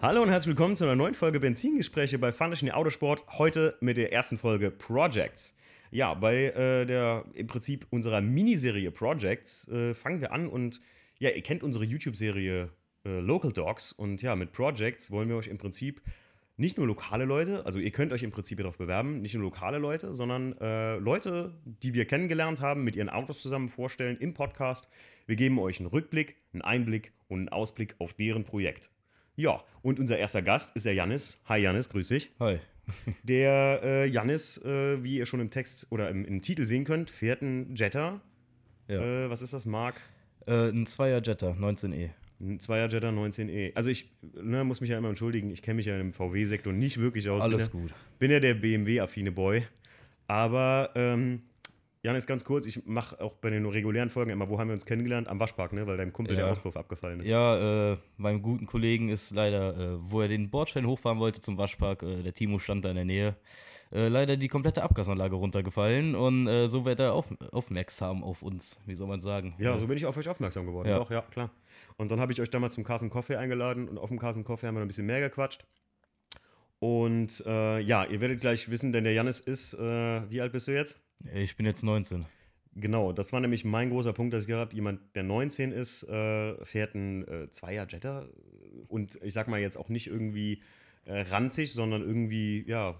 Hallo und herzlich willkommen zu einer neuen Folge Benzingespräche bei Fantaschen Autosport. Heute mit der ersten Folge Projects. Ja, bei äh, der im Prinzip unserer Miniserie Projects äh, fangen wir an und ja, ihr kennt unsere YouTube-Serie äh, Local Dogs und ja, mit Projects wollen wir euch im Prinzip nicht nur lokale Leute, also ihr könnt euch im Prinzip darauf bewerben, nicht nur lokale Leute, sondern äh, Leute, die wir kennengelernt haben, mit ihren Autos zusammen vorstellen im Podcast. Wir geben euch einen Rückblick, einen Einblick und einen Ausblick auf deren Projekt. Ja, und unser erster Gast ist der Janis. Hi Janis, grüß dich. Hi. Der äh, Janis, äh, wie ihr schon im Text oder im, im Titel sehen könnt, fährt einen Jetta. Ja. Äh, was ist das, Mark? Äh, ein Zweier Jetta, 19E. Ein Zweier Jetta 19E. Also ich ne, muss mich ja immer entschuldigen, ich kenne mich ja im VW-Sektor nicht wirklich aus. Alles bin gut. Ja, bin ja der BMW-affine Boy. Aber ähm, Janis, ganz kurz, ich mache auch bei den regulären Folgen immer, wo haben wir uns kennengelernt? Am Waschpark, ne? Weil deinem Kumpel Ja. der Auspuff abgefallen ist. Ja, äh, meinem guten Kollegen ist leider, äh, wo er den Bordstein hochfahren wollte zum Waschpark, äh, der Timo stand da in der Nähe, äh, leider die komplette Abgasanlage runtergefallen und äh, so wird er auf, aufmerksam auf uns, wie soll man sagen. Ja, so bin ich auf euch aufmerksam geworden. Ja. Doch, ja, klar. Und dann habe ich euch damals zum Carson Coffee eingeladen und auf dem Carson Coffee haben wir noch ein bisschen mehr gequatscht. Und äh, ja, ihr werdet gleich wissen, denn der Janis ist, wie alt bist du jetzt? Ich bin jetzt 19. Genau, das war nämlich mein großer Punkt, dass ich gehabt jemand, der 19 ist, äh, fährt einen äh, Zweier Jetta und ich sag mal jetzt auch nicht irgendwie äh, ranzig, sondern irgendwie, ja.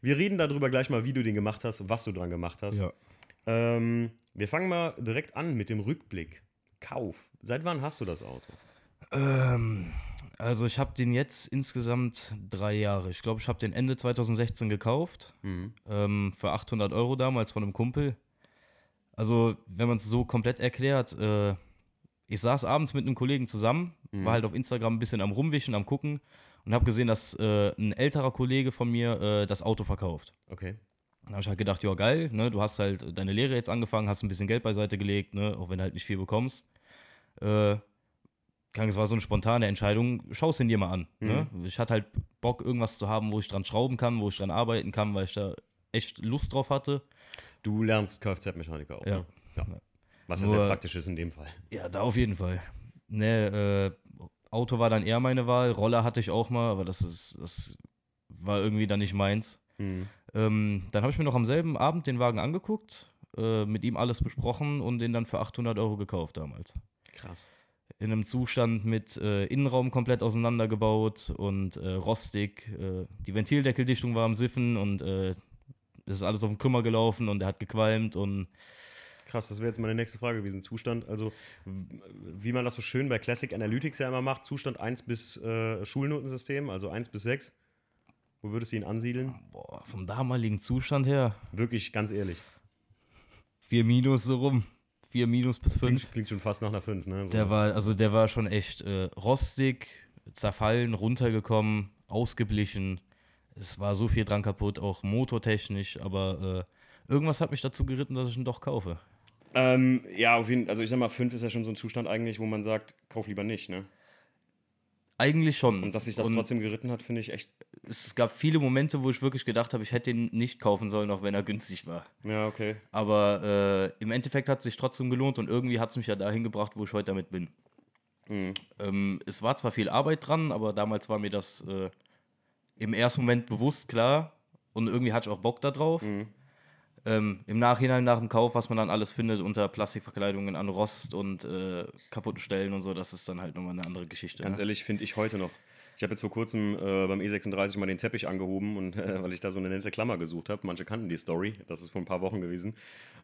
Wir reden darüber gleich mal, wie du den gemacht hast, was du dran gemacht hast. Ähm, wir fangen mal direkt an mit dem Rückblick. Kauf. Seit wann hast du das Auto? Ähm, also ich habe den jetzt insgesamt drei Jahre. Ich glaube, ich habe den Ende 2016 gekauft. Ähm, für 800 Euro damals von einem Kumpel. Also, wenn man es so komplett erklärt, äh, ich saß abends mit einem Kollegen zusammen, war halt auf Instagram ein bisschen am Rumwischen, am Gucken und habe gesehen, dass äh, ein älterer Kollege von mir äh, das Auto verkauft. Okay. Da habe ich halt gedacht, ja geil, ne, du hast halt deine Lehre jetzt angefangen, hast ein bisschen Geld beiseite gelegt, ne, auch wenn du halt nicht viel bekommst. Äh, es war so eine spontane Entscheidung, schau es dir mal an. Ne? Ich hatte halt Bock, irgendwas zu haben, wo ich dran schrauben kann, wo ich dran arbeiten kann, weil ich da echt Lust drauf hatte. Du lernst Kfz-Mechaniker auch. Ja. Ne? ja. Was ja sehr praktisch ist in dem Fall. Ja, da auf jeden Fall. Ne, äh, Auto war dann eher meine Wahl, Roller hatte ich auch mal, aber das ist, das war irgendwie dann nicht meins. Mhm. Ähm, dann habe ich mir noch am selben Abend den Wagen angeguckt, äh, mit ihm alles besprochen und den dann für 800 Euro gekauft damals. Krass. In einem Zustand mit äh, Innenraum komplett auseinandergebaut und äh, rostig. Äh, die Ventildeckeldichtung war am Siffen und äh, es ist alles auf den Krümmer gelaufen und er hat gequalmt und Krass, das wäre jetzt meine nächste Frage gewesen. Zustand, also wie man das so schön bei Classic Analytics ja immer macht, Zustand 1 bis äh, Schulnotensystem, also 1 bis 6. Wo würdest du ihn ansiedeln? boah, vom damaligen Zustand her Wirklich, ganz ehrlich. 4 Minus so rum. 4 Minus bis 5. Klingt, klingt schon fast nach einer 5, ne? So. Der war, also der war schon echt äh, rostig, zerfallen, runtergekommen, ausgeblichen. Es war so viel dran kaputt, auch motortechnisch, aber äh, irgendwas hat mich dazu geritten, dass ich ihn doch kaufe. ähm, ja, auf jeden also ich sag mal, 5 ist ja schon so ein Zustand eigentlich, wo man sagt, kauf lieber nicht, ne? Eigentlich schon. Und dass sich das Und trotzdem geritten hat, finde ich echt. Es gab viele Momente, wo ich wirklich gedacht habe, ich hätte ihn nicht kaufen sollen, auch wenn er günstig war. Ja, okay. Aber äh, im Endeffekt hat es sich trotzdem gelohnt und irgendwie hat es mich ja dahin gebracht, wo ich heute damit bin. Mhm. Ähm, es war zwar viel Arbeit dran, aber damals war mir das äh, im ersten Moment bewusst klar und irgendwie hatte ich auch Bock da drauf. Mhm. Ähm, Im Nachhinein nach dem Kauf, was man dann alles findet unter Plastikverkleidungen an Rost und äh, kaputten Stellen und so, das ist dann halt nochmal eine andere Geschichte. Ganz Ne? ehrlich, finde ich heute noch. Ich habe jetzt vor kurzem äh, beim E36 mal den Teppich angehoben und äh, weil ich da so eine nette Klammer gesucht habe. Manche kannten die Story, das ist vor ein paar Wochen gewesen.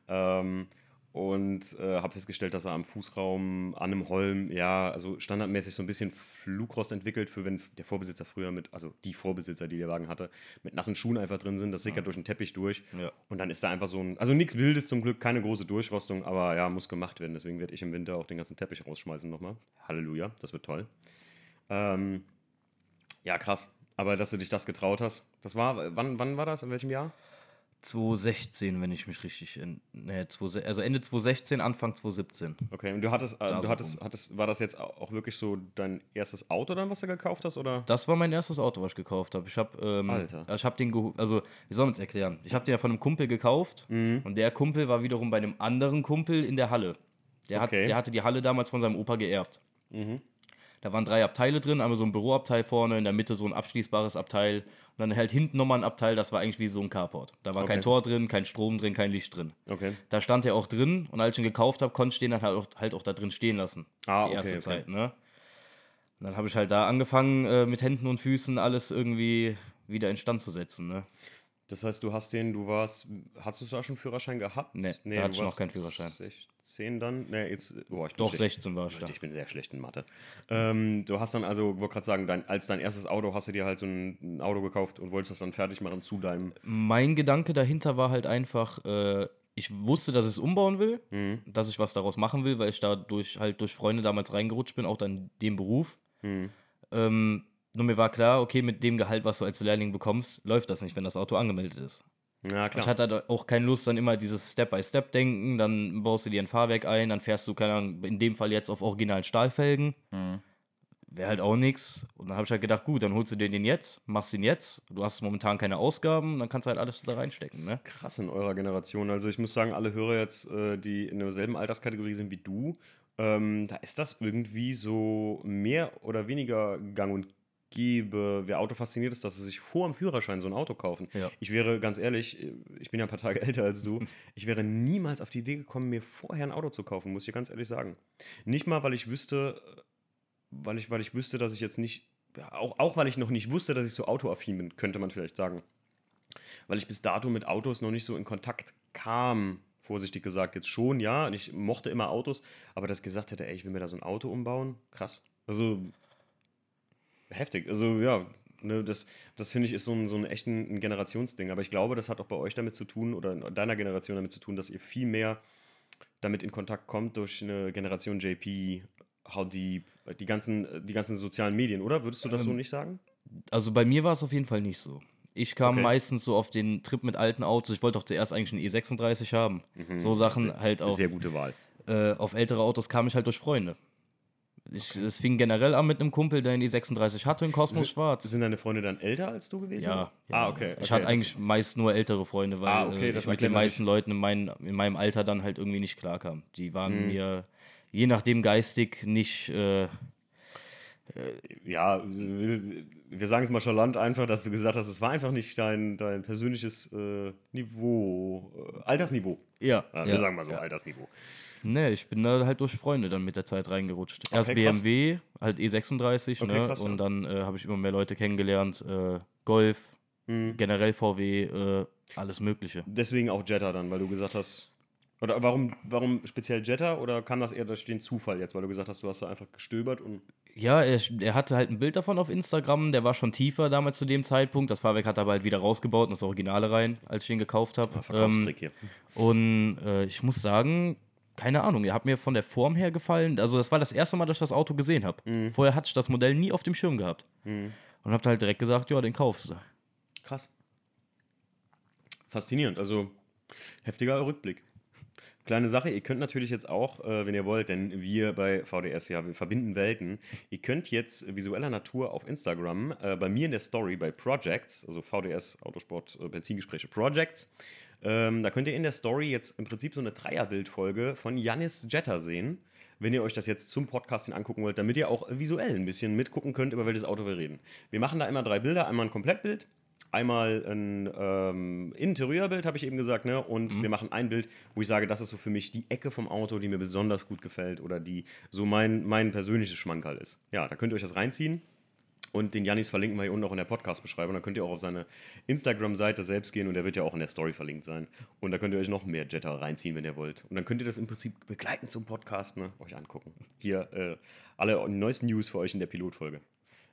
Ähm, und äh, habe festgestellt, dass er am Fußraum an einem Holm, ja, also standardmäßig so ein bisschen Flugrost entwickelt, für wenn der Vorbesitzer früher mit, also die Vorbesitzer, die der Wagen hatte, mit nassen Schuhen einfach drin sind. Das sickert durch den Teppich durch. Ja. Und dann ist da einfach so ein, also nichts Wildes zum Glück, keine große Durchrostung, aber ja, muss gemacht werden. Deswegen werde ich im Winter auch den ganzen Teppich rausschmeißen nochmal. Halleluja, das wird toll. Ähm, ja, krass. Aber dass du dich das getraut hast, das war, wann, wann war das? In welchem Jahr? 2016, wenn ich mich richtig. In, nee, 20, also Ende 2016, Anfang 2017. Okay, und du hattest, äh, du so hattest, rum. hattest, war das jetzt auch wirklich so dein erstes Auto dann, was du gekauft hast, oder? Das war mein erstes Auto, was ich gekauft habe. Ich habe, ähm, Alter. ich habe den, also wie soll man es erklären? Ich habe den ja von einem Kumpel gekauft Mhm. und der Kumpel war wiederum bei einem anderen Kumpel in der Halle. Der, Okay. hat, der hatte die Halle damals von seinem Opa geerbt. Da waren drei Abteile drin, einmal so ein Büroabteil vorne, in der Mitte so ein abschließbares Abteil dann halt hinten nochmal ein Abteil, das war eigentlich wie so ein Carport. Da war Okay. kein Tor drin, kein Strom drin, kein Licht drin. Okay. Da stand er auch drin und als ich ihn gekauft habe, konnte ich den dann halt auch, halt auch da drin stehen lassen. Ah, die erste okay. Zeit, ne? Und dann habe ich halt da angefangen, äh, mit Händen und Füßen alles irgendwie wieder instand zu setzen, ne? Das heißt, du hast den, du warst, hast du da schon einen Führerschein gehabt? Nee, da du hatte ich noch keinen Führerschein. 16 dann? Nee, jetzt, boah, ich bin Doch, schlecht. 16 war ich da. Ich bin sehr schlecht in Mathe. Ähm, du hast dann also, wollte gerade sagen, dein, als dein erstes Auto hast du dir halt so ein, ein Auto gekauft und wolltest das dann fertig machen zu deinem. Mein Gedanke dahinter war halt einfach, äh, ich wusste, dass ich es umbauen will, Mhm. dass ich was daraus machen will, weil ich da durch, halt durch Freunde damals reingerutscht bin, auch dann in den Beruf. Mhm. Ähm, nur mir war klar, okay, mit dem Gehalt, was du als Lehrling bekommst, läuft das nicht, wenn das Auto angemeldet ist. Ja, Ich klar. hatte halt auch keine Lust, dann immer dieses Step-by-Step-Denken, dann baust du dir ein Fahrwerk ein, dann fährst du, keine Ahnung, in dem Fall jetzt auf originalen Stahlfelgen. Wäre halt auch nichts. Und dann habe ich halt gedacht, gut, dann holst du dir den jetzt, machst den jetzt, du hast momentan keine Ausgaben, dann kannst du halt alles da reinstecken, ne? Krass in eurer Generation. Also ich muss sagen, alle Hörer jetzt, äh, die in derselben Alterskategorie sind wie du, ähm, da ist das irgendwie so mehr oder weniger gang und gäbe. Wer Auto fasziniert ist, dass sie sich vor dem Führerschein so ein Auto kaufen. Ja. Ich wäre ganz ehrlich, ich bin ja ein paar Tage älter als du, ich wäre niemals auf die Idee gekommen, mir vorher ein Auto zu kaufen, muss ich ganz ehrlich sagen. Nicht mal, weil ich wüsste, weil ich, weil ich wüsste, dass ich jetzt nicht, auch, auch weil ich noch nicht wusste, dass ich so autoaffin bin, könnte man vielleicht sagen weil ich bis dato mit Autos noch nicht so in Kontakt kam. Vorsichtig gesagt, jetzt schon, ja. Ich mochte immer Autos, aber dass ich gesagt hätte, ey, ich will mir da so ein Auto umbauen, krass. Also heftig. Also ja, ne, das, das finde ich ist so ein, so ein echt ein, Generationsding. Aber ich glaube, das hat auch bei euch damit zu tun oder in deiner Generation damit zu tun, dass ihr viel mehr damit in Kontakt kommt durch eine Generation JP, How Deep, die ganzen, die ganzen sozialen Medien, oder? Würdest du das so nicht sagen? Also bei mir war es auf jeden Fall nicht so. Ich kam Okay. meistens so auf den Trip mit alten Autos. Ich wollte auch zuerst eigentlich einen E36 haben. So Sachen halt auf, Sehr gute Wahl. äh, auf ältere Autos kam ich halt durch Freunde. Ich, es fing generell an mit einem Kumpel, der einen E36 hatte, in Kosmos Schwarz. Sind deine Freunde dann älter als du gewesen? Ja, Ah, okay. Ich okay, hatte das- eigentlich meist nur ältere Freunde, weil Ah, okay, äh, das ich mit den meisten Leuten in, mein, in meinem Alter dann halt irgendwie nicht klarkam. Die waren mir je nachdem geistig nicht. Äh, Ja, wir sagen es mal charlant einfach, dass du gesagt hast, es war einfach nicht dein, dein persönliches äh, Niveau, äh, Altersniveau. ja, Ja, ja, wir sagen mal so, ja. Altersniveau. Nee, ich bin da halt durch Freunde dann mit der Zeit reingerutscht. Erst Okay, krass. BMW, halt E36, Okay, ne? krass, ja. und dann äh, habe ich immer mehr Leute kennengelernt. Äh, Golf, Mhm. generell VW, äh, alles Mögliche. Deswegen auch Jetta dann, weil du gesagt hast, oder warum, warum speziell Jetta oder kam das eher durch den Zufall jetzt, weil du gesagt hast, du hast da einfach gestöbert und Ja, er, er hatte halt ein Bild davon auf Instagram, der war schon tiefer damals zu dem Zeitpunkt. Das Fahrwerk hat er aber halt wieder rausgebaut und das Originale rein, als ich ihn gekauft habe. Ähm, Verkaufstrick hier. und äh, ich muss sagen, keine Ahnung, er hat mir von der Form her gefallen. Also das war das erste Mal, dass ich das Auto gesehen habe. Mhm. Vorher hatte ich das Modell nie auf dem Schirm gehabt. Und habe halt direkt gesagt, ja, den kaufst du. Krass. Faszinierend, also heftiger Rückblick. Kleine Sache, ihr könnt natürlich jetzt auch, äh, wenn ihr wollt, denn wir bei VDS, ja, wir verbinden Welten. Ihr könnt jetzt visueller Natur auf Instagram äh, bei mir in der Story bei Projects, also VDS Autosport äh, Benzingespräche Projects, ähm, da könnt ihr in der Story jetzt im Prinzip so eine Dreierbildfolge von Janis Jetta sehen, wenn ihr euch das jetzt zum Podcasting angucken wollt, damit ihr auch visuell ein bisschen mitgucken könnt, über welches Auto wir reden. Wir machen da immer drei Bilder, einmal ein Komplettbild, einmal ein ähm, Interieurbild, habe ich eben gesagt, ne? Und wir machen ein Bild, wo ich sage, das ist so für mich die Ecke vom Auto, die mir besonders gut gefällt oder die so mein, mein persönliches Schmankerl ist. Ja, da könnt ihr euch das reinziehen. Und den Janis verlinken wir hier unten auch in der Podcast-Beschreibung. Da könnt ihr auch auf seine Instagram-Seite selbst gehen und der wird ja auch in der Story verlinkt sein. Und da könnt ihr euch noch mehr Jetta reinziehen, wenn ihr wollt. Und dann könnt ihr das im Prinzip begleiten zum Podcast, ne? euch angucken. Hier äh, alle neuesten News für euch in der Pilotfolge.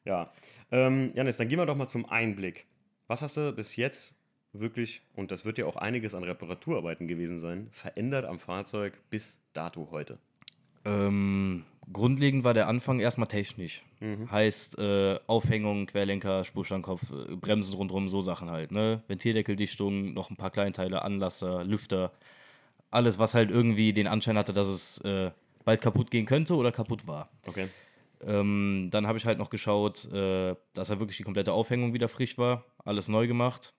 Ja, ähm, Janis, dann gehen wir doch mal zum Einblick. Was hast du bis jetzt wirklich, und das wird ja auch einiges an Reparaturarbeiten gewesen sein, verändert am Fahrzeug bis dato heute? Ähm, grundlegend war der Anfang erstmal technisch. Heißt äh, Aufhängung, Querlenker, Spurstandkopf, äh, Bremsen rundherum, so Sachen halt. Ne? Ventildeckelsdichtung, noch ein paar Kleinteile, Anlasser, Lüfter. Alles, was halt irgendwie den Anschein hatte, dass es äh, bald kaputt gehen könnte oder kaputt war. Okay. Ähm, dann habe ich halt noch geschaut, äh, dass halt wirklich die komplette Aufhängung wieder frisch war. Alles neu gemacht.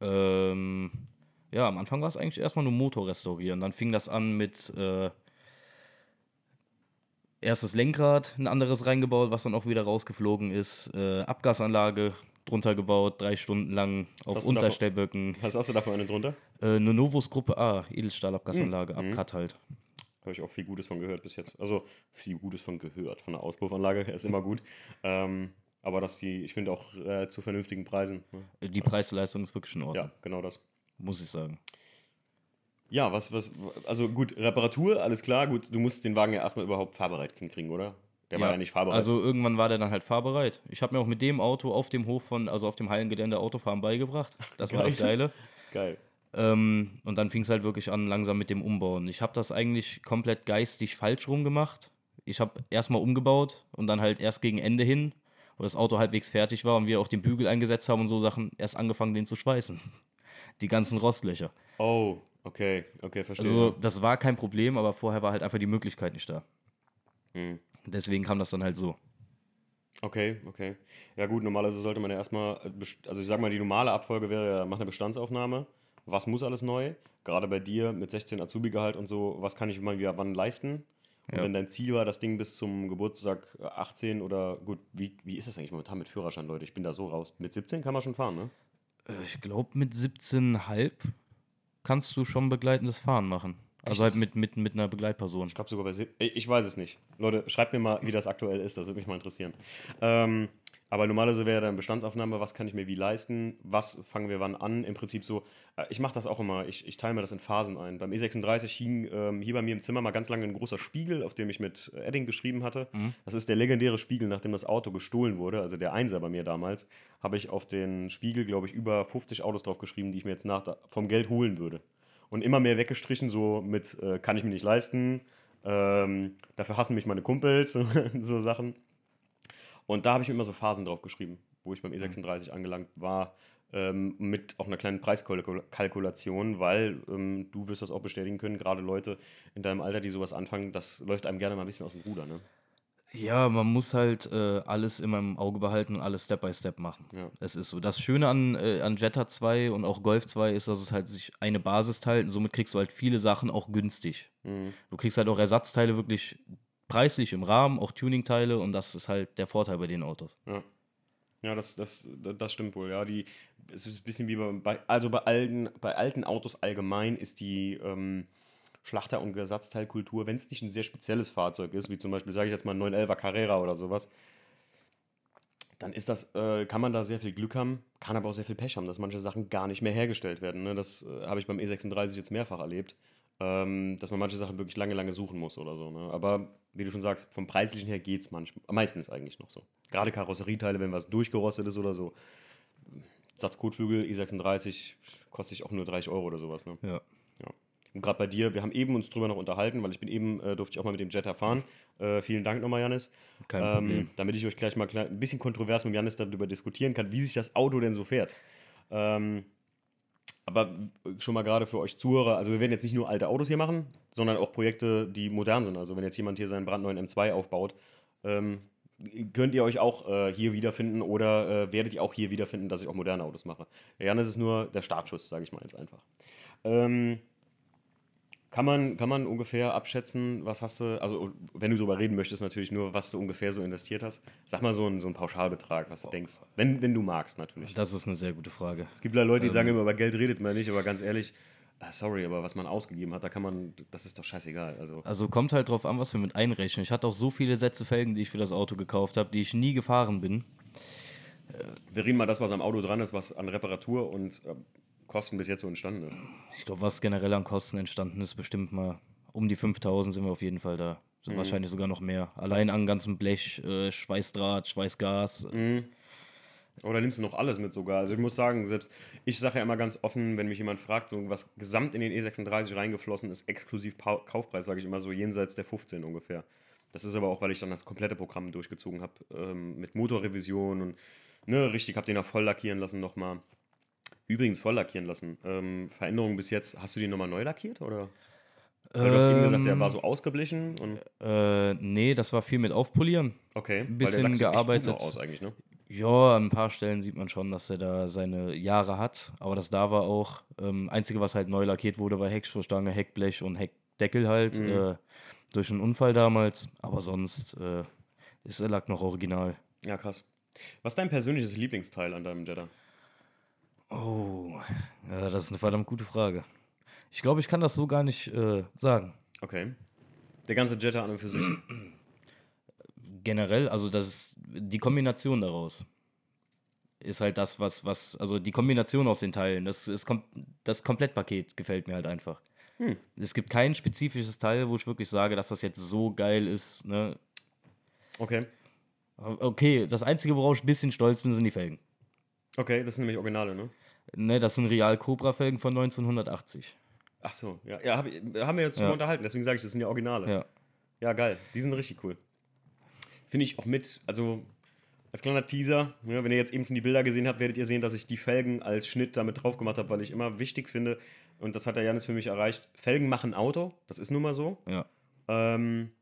Ähm, ja, am Anfang war es eigentlich erstmal nur Motor restaurieren. Dann fing das an mit äh, erstes Lenkrad, ein anderes reingebaut, was dann auch wieder rausgeflogen ist. Äh, Abgasanlage drunter gebaut, drei Stunden lang auf du davon- Unterstellböcken. Was hast du davon eine drunter? Äh, eine Novus Gruppe A, Edelstahlabgasanlage, Mhm. Abcut halt. Habe ich auch viel Gutes von gehört bis jetzt. Also viel Gutes von gehört. Von der Auspuffanlage ist immer gut. Ähm, aber dass die, ich finde auch äh, zu vernünftigen Preisen. Ne? Die Preis-Leistung ist wirklich in Ordnung, Ja, genau das. muss ich sagen. Ja, was, was, also gut, Reparatur, alles klar, gut, du musst den Wagen ja erstmal überhaupt fahrbereit hinkriegen, oder? Der war ja nicht fahrbereit. Also irgendwann war der dann halt fahrbereit. Ich habe mir auch mit dem Auto auf dem Hof von, also auf dem Hallengelände Autofahren beigebracht. Das war das Geil. Geile. geil. Ähm, und dann fing es halt wirklich an, langsam mit dem Umbauen. Ich habe das eigentlich komplett geistig falsch rum gemacht. Ich habe erstmal umgebaut und dann halt erst gegen Ende hin, wo das Auto halbwegs fertig war und wir auch den Bügel eingesetzt haben und so Sachen, erst angefangen, den zu schweißen. Die ganzen Rostlöcher. Oh, okay, okay, verstehe. Also das war kein Problem, aber vorher war halt einfach die Möglichkeit nicht da. Hm. Deswegen kam das dann halt so. Okay, okay. Ja gut, normalerweise sollte man ja erstmal, äh, also ich sag mal, die normale Abfolge wäre ja, mach eine Bestandsaufnahme. Was muss alles neu? Gerade bei dir mit 16 Azubi-Gehalt und so, was kann ich mal wieder wann leisten? Und Ja. wenn dein Ziel war, das Ding bis zum Geburtstag äh, 18 oder gut, wie, wie ist das eigentlich momentan mit Führerschein, Leute? Ich bin da so raus. Mit 17 kann man schon fahren, ne? Äh, Ich glaube, mit 17,5 kannst du schon begleitendes Fahren machen. Also Echt? halt mit, mit, mit einer Begleitperson. Ich glaube sogar bei ich weiß es nicht. Leute, schreibt mir mal, wie das aktuell ist. Das würde mich mal interessieren. Ähm, aber normalerweise wäre dann Bestandsaufnahme, was kann ich mir wie leisten, was fangen wir wann an. Im Prinzip so, äh, ich mache das auch immer, ich, ich teile mir das in Phasen ein. Beim E36 hing ähm, hier bei mir im Zimmer mal ganz lange ein großer Spiegel, auf dem ich mit Edding geschrieben hatte. Das ist der legendäre Spiegel, nachdem das Auto gestohlen wurde, also der Einser bei mir damals, habe ich auf den Spiegel, glaube ich, über 50 Autos drauf geschrieben, die ich mir jetzt nach vom Geld holen würde. Und immer mehr weggestrichen, so mit, äh, kann ich mir nicht leisten, ähm, dafür hassen mich meine Kumpels, so Sachen. Und da habe ich mir immer so Phasen drauf geschrieben, wo ich beim E36 angelangt war, ähm, mit auch einer kleinen Preiskalkulation, weil ähm, du wirst das auch bestätigen können, gerade Leute in deinem Alter, die sowas anfangen, das läuft einem gerne mal ein bisschen aus dem Ruder. Ne? Ja, man muss halt äh, alles immer im Auge behalten und alles Step by Step machen. Ja. Es ist so. Das Schöne an, äh, an Jetta 2 und auch Golf 2 ist, dass es halt sich eine Basis teilt und somit kriegst du halt viele Sachen auch günstig. Mhm. Du kriegst halt auch Ersatzteile wirklich preislich im Rahmen, auch Tuningteile und das ist halt der Vorteil bei den Autos. Ja, ja das, das, das stimmt wohl. Ja, die, es ist ein bisschen wie bei, also bei alten, bei alten Autos allgemein ist die ähm, Schlachter- und Ersatzteilkultur, wenn es nicht ein sehr spezielles Fahrzeug ist, wie zum Beispiel, sage ich jetzt mal, ein 911er Carrera oder sowas, dann ist das, äh, kann man da sehr viel Glück haben, kann aber auch sehr viel Pech haben, dass manche Sachen gar nicht mehr hergestellt werden. Ne? Das äh, habe ich beim E36 jetzt mehrfach erlebt, ähm, dass man manche Sachen wirklich lange, lange suchen muss oder so. Ne? Aber wie du schon sagst, vom Preislichen her geht es manchmal, meistens eigentlich noch so. Gerade Karosserieteile, wenn was durchgerostet ist oder so. Satzkotflügel E36 kostet sich auch nur 30 Euro oder sowas. Ne? Ja. Ja. Und gerade bei dir, wir haben eben uns drüber noch unterhalten, weil ich bin eben, äh, durfte ich auch mal mit dem Jetta fahren. Äh, vielen Dank nochmal, Janis. Kein Ähm, Problem. damit ich euch gleich mal klein, ein bisschen kontrovers mit Janis darüber diskutieren kann, wie sich das Auto denn so fährt. Ähm, aber schon mal gerade für euch Zuhörer, also wir werden jetzt nicht nur alte Autos hier machen, sondern auch Projekte, die modern sind. Also wenn jetzt jemand hier seinen brandneuen M2 aufbaut, ähm, könnt ihr euch auch äh, hier wiederfinden oder äh, werdet ihr auch hier wiederfinden, dass ich auch moderne Autos mache. Der Janis ist nur der Startschuss, sage ich mal jetzt einfach. Ähm, kann man, kann man ungefähr abschätzen, was hast du, also wenn du darüber reden möchtest, natürlich nur, was du ungefähr so investiert hast. Sag mal so einen, so einen Pauschalbetrag, was du denkst. Wenn, wenn du magst, natürlich. Das ist eine sehr gute Frage. Es gibt ja Leute, die sagen immer, über Geld redet man nicht, aber ganz ehrlich, ah, sorry, aber was man ausgegeben hat, da kann man, das ist doch scheißegal. Also, Also kommt halt drauf an, was wir mit einrechnen. Ich hatte auch so viele Sätze Felgen, die ich für das Auto gekauft habe, die ich nie gefahren bin. wir reden mal das, was am Auto dran ist, was an Reparatur und äh, Kosten bis jetzt so entstanden ist. Ich glaube, was generell an Kosten entstanden ist, bestimmt mal um die 5000 sind wir auf jeden Fall da. So Wahrscheinlich sogar noch mehr. Allein an ganzem Blech, äh, Schweißdraht, Schweißgas. Oder nimmst du noch alles mit sogar? Also ich muss sagen, selbst ich sage ja immer ganz offen, wenn mich jemand fragt, so was gesamt in den E36 reingeflossen ist, exklusiv Pau Kaufpreis, sage ich immer so jenseits der 15 ungefähr. Das ist aber auch, weil ich dann das komplette Programm durchgezogen habe, ähm, mit Motorrevision und ne, richtig, habe den auch voll lackieren lassen nochmal. Übrigens voll lackieren lassen. Ähm, Veränderungen bis jetzt, hast du die nochmal neu lackiert oder? Weil du hast eben gesagt, der war so ausgeblichen und Äh, nee, das war viel mit Aufpolieren. okay, Ein weil der bisschen sieht echt gut gearbeitet. aus eigentlich, ne? Ja, an ein paar Stellen sieht man schon, dass er da seine Jahre hat. Aber das da war auch. Ähm, Einzige, was halt neu lackiert wurde, war Heckschussstange, Heckblech und Heckdeckel halt. Äh, Durch einen Unfall damals, aber sonst äh, ist der Lack noch original. Ja, krass. Was ist dein persönliches Lieblingsteil an deinem Jetta? Oh, ja, das ist eine verdammt gute Frage. Ich glaube, ich kann das so gar nicht äh, sagen. Okay. Der ganze Jetta an und für sich. Generell, also das ist die Kombination daraus ist halt das, was, was, also die Kombination aus den Teilen, das, ist kom das Komplettpaket gefällt mir halt einfach. Hm. Es gibt kein spezifisches Teil, wo ich wirklich sage, dass das jetzt so geil ist. Ne? Okay. Okay, das Einzige, worauf ich ein bisschen stolz bin, sind die Felgen. Okay, das sind nämlich Originale, ne? Ne, das sind Real Cobra Felgen von 1980. Ach so, ja, ja hab, haben wir jetzt ja. unterhalten, deswegen sage ich, das sind ja Originale. Ja. Ja, geil, die sind richtig cool. Finde ich auch mit, also als kleiner Teaser, ja, wenn ihr jetzt eben schon die Bilder gesehen habt, werdet ihr sehen, dass ich die Felgen als Schnitt damit drauf gemacht habe, weil ich immer wichtig finde, und das hat der Janis für mich erreicht, Felgen machen Auto, das ist nun mal so. Ja. Ähm,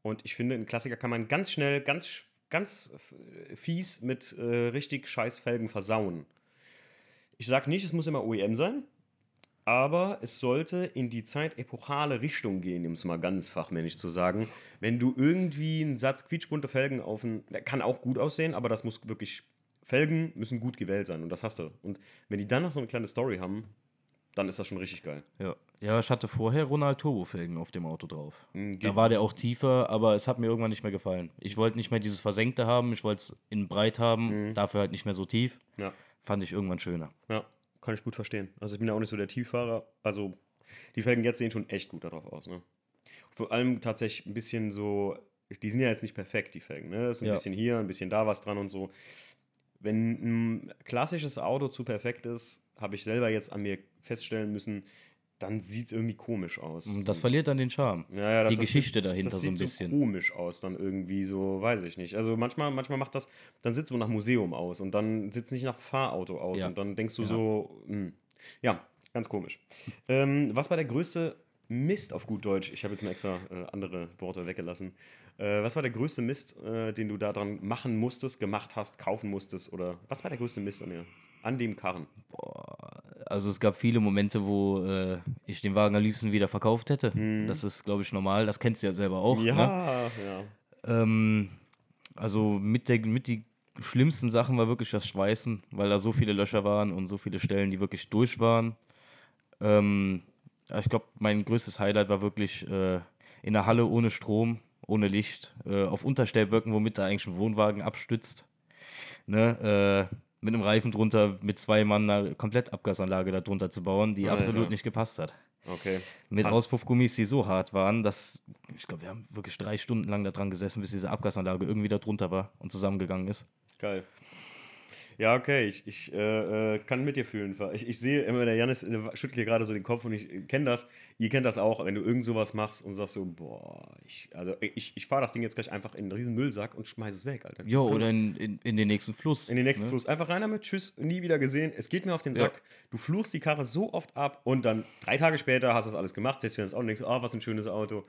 und ich finde, einen Klassiker kann man ganz schnell, ganz, ganz fies mit äh, richtig scheiß Felgen versauen. Ich sage nicht, es muss immer OEM sein, aber es sollte in die zeitepochale Richtung gehen, um es mal ganz fachmännisch zu sagen. Wenn du irgendwie einen Satz quietschbunte Felgen auf ein, kann auch gut aussehen, aber das muss wirklich, Felgen müssen gut gewählt sein und das hast du. Und wenn die dann noch so eine kleine Story haben, dann ist das schon richtig geil. Ja, ja ich hatte vorher Ronald Turbo Felgen auf dem Auto drauf. Mhm, da war der auch tiefer, aber es hat mir irgendwann nicht mehr gefallen. Ich wollte nicht mehr dieses Versenkte haben, ich wollte es in breit haben, mhm. dafür halt nicht mehr so tief. Ja. Fand ich irgendwann schöner. Ja. Kann ich gut verstehen. Also ich bin ja auch nicht so der Tieffahrer. Also die Felgen jetzt sehen schon echt gut darauf aus. Ne? Vor allem tatsächlich ein bisschen so, die sind ja jetzt nicht perfekt, die Felgen. Ne? Das ist ein ja. bisschen hier, ein bisschen da was dran und so. Wenn ein klassisches Auto zu perfekt ist, habe ich selber jetzt an mir feststellen müssen, dann sieht es irgendwie komisch aus. Das verliert dann den Charme. Ja, ja, die Geschichte dahinter so ein bisschen. So komisch aus, dann irgendwie so, weiß ich nicht. Also manchmal, manchmal macht das, dann sitzt du nach Museum aus und dann sitzt nicht nach Fahrauto aus ja. und dann denkst du so, mh. Hm. ja, ganz komisch. ähm, was war der größte Mist auf gut Deutsch? Ich habe jetzt mal extra äh, andere Worte weggelassen. Äh, was war der größte Mist, äh, den du da dran machen musstest, gemacht hast, kaufen musstest oder was war der größte Mist an, der, an dem Karren? Boah also es gab viele Momente, wo äh, ich den Wagen am liebsten wieder verkauft hätte. Mhm. Das ist, glaube ich, normal. Das kennst du ja selber auch. Ja, ne? ja. Ähm, also mit, der, mit die schlimmsten Sachen war wirklich das Schweißen, weil da so viele Löcher waren und so viele Stellen, die wirklich durch waren. Ähm, ich glaube, mein größtes Highlight war wirklich äh, in der Halle ohne Strom, ohne Licht, äh, auf Unterstellböcken, womit da eigentlich ein Wohnwagen abstützt. Ne? Äh, mit einem Reifen drunter, mit zwei Mann eine Komplettabgasanlage darunter zu bauen, die Alter. absolut nicht gepasst hat. Okay. Mit ha Auspuffgummis, die so hart waren, dass ich glaube, wir haben wirklich drei Stunden lang da dran gesessen, bis diese Abgasanlage irgendwie da drunter war und zusammengegangen ist. Geil. Ja, okay, ich, ich äh, äh, kann mit dir fühlen. Ich, ich sehe immer, der Janis schüttelt hier gerade so den Kopf und ich kenne das. Ihr kennt das auch, wenn du irgend sowas machst und sagst so, boah, ich, also ich, ich fahre das Ding jetzt gleich einfach in einen riesen Müllsack und schmeiß es weg, Alter. Jo, oder in, in, in, den nächsten Fluss. In den nächsten ne? Fluss. Einfach rein damit, tschüss, nie wieder gesehen. Es geht mir auf den Sack. Ja. Du fluchst die Karre so oft ab und dann drei Tage später hast du das alles gemacht, setzt dir das Auto und denkst, oh, was ein schönes Auto.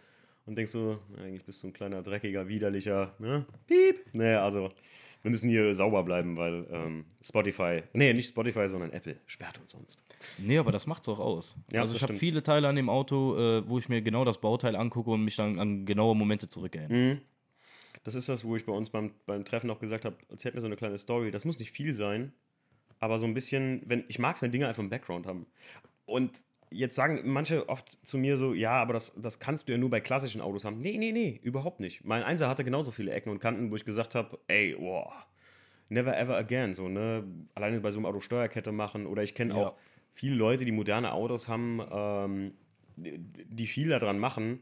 Und denkst so, eigentlich bist du ein kleiner, dreckiger, widerlicher, ne? Piep. Naja, also wir müssen hier sauber bleiben, weil ähm, Spotify, nee, nicht Spotify, sondern Apple sperrt uns sonst. Nee, aber das macht's auch aus. Ja, also ich habe viele Teile an dem Auto, äh, wo ich mir genau das Bauteil angucke und mich dann an genaue Momente zurückerinnere. Mhm. Das ist das, wo ich bei uns beim, beim Treffen auch gesagt habe, erzählt mir so eine kleine Story. Das muss nicht viel sein, aber so ein bisschen, wenn ich mag es, wenn Dinge einfach einen Background haben. Und jetzt sagen manche oft zu mir so, ja, aber das, das kannst du ja nur bei klassischen Autos haben. Nee, nee, nee, überhaupt nicht. Mein Einser hatte genauso viele Ecken und Kanten, wo ich gesagt habe, ey, boah, never ever again. So, ne? Alleine bei so einem Auto Steuerkette machen oder ich kenne ja. auch viele Leute, die moderne Autos haben, ähm, die viel daran machen,